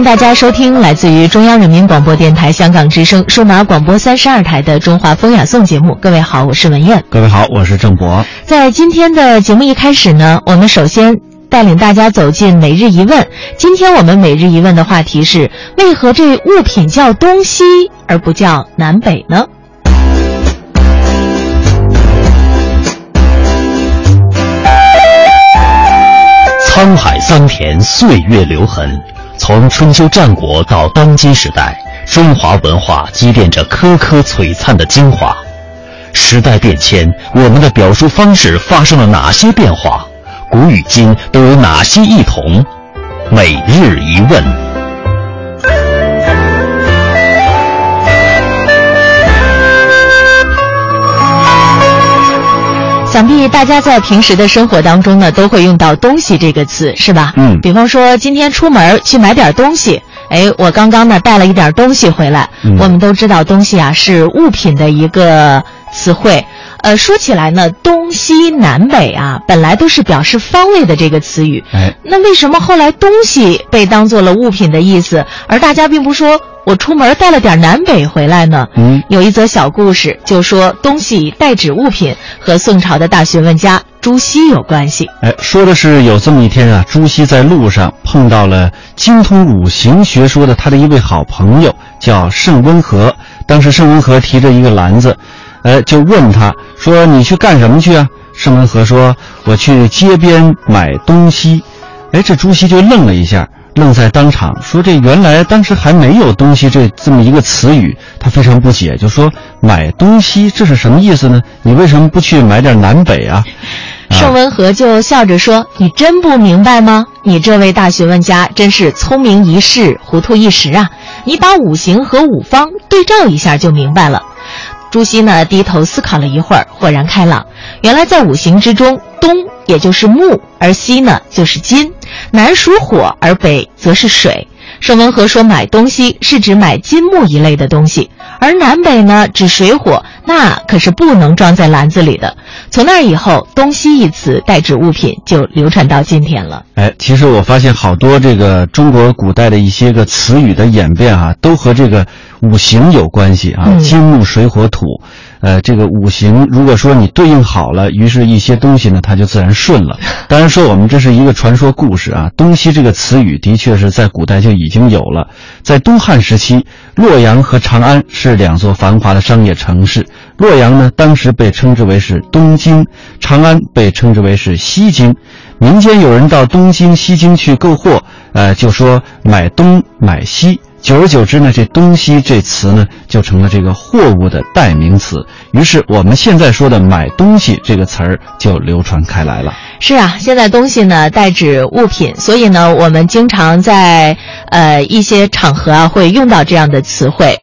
迎大家收听来自于中央人民广播电台香港之声数码广播三十二台的《中华风雅颂》节目。各位好，我是文燕。各位好，我是郑博。在今天的节目一开始呢，我们首先带领大家走进每日一问。今天我们每日一问的话题是：为何这物品叫东西而不叫南北呢？沧海桑田，岁月留痕。从春秋战国到当今时代，中华文化积淀着颗颗璀璨的精华。时代变迁，我们的表述方式发生了哪些变化？古与今都有哪些异同？每日一问。想必大家在平时的生活当中呢，都会用到“东西”这个词，是吧？嗯。比方说，今天出门去买点东西，哎，我刚刚呢带了一点东西回来。嗯。我们都知道，东西啊是物品的一个词汇。呃，说起来呢，东西南北啊，本来都是表示方位的这个词语。哎。那为什么后来东西被当做了物品的意思，而大家并不说？我出门带了点南北回来呢。嗯，有一则小故事，就说东西代指物品和宋朝的大学问家朱熹有关系。哎，说的是有这么一天啊，朱熹在路上碰到了精通五行学说的他的一位好朋友，叫盛温和。当时盛温和提着一个篮子，哎，就问他说：“你去干什么去啊？”盛温和说：“我去街边买东西。”哎，这朱熹就愣了一下。愣在当场，说：“这原来当时还没有东西这这么一个词语。”他非常不解，就说：“买东西这是什么意思呢？你为什么不去买点南北啊？”盛文和就笑着说：“你真不明白吗？你这位大学问家真是聪明一世，糊涂一时啊！你把五行和五方对照一下就明白了。”朱熹呢低头思考了一会儿，豁然开朗。原来在五行之中，东也就是木，而西呢就是金。南属火，而北则是水。盛文和说，买东西是指买金木一类的东西，而南北呢指水火，那可是不能装在篮子里的。从那以后，“东西”一词代指物品就流传到今天了。哎，其实我发现好多这个中国古代的一些个词语的演变啊，都和这个五行有关系啊，金木水火土。呃，这个五行如果说你对应好了，于是一些东西呢，它就自然顺了。当然说我们这是一个传说故事啊，“东西”这个词语的确是在古代就已经有了。在东汉时期，洛阳和长安是两座繁华的商业城市。洛阳呢，当时被称之为是东京；长安被称之为是西京。民间有人到东京、西京去购货，呃，就说买东买西。久而久之呢，这“东西”这词呢，就成了这个货物的代名词。于是我们现在说的“买东西”这个词儿就流传开来了。是啊，现在东西呢代指物品，所以呢，我们经常在呃一些场合啊会用到这样的词汇。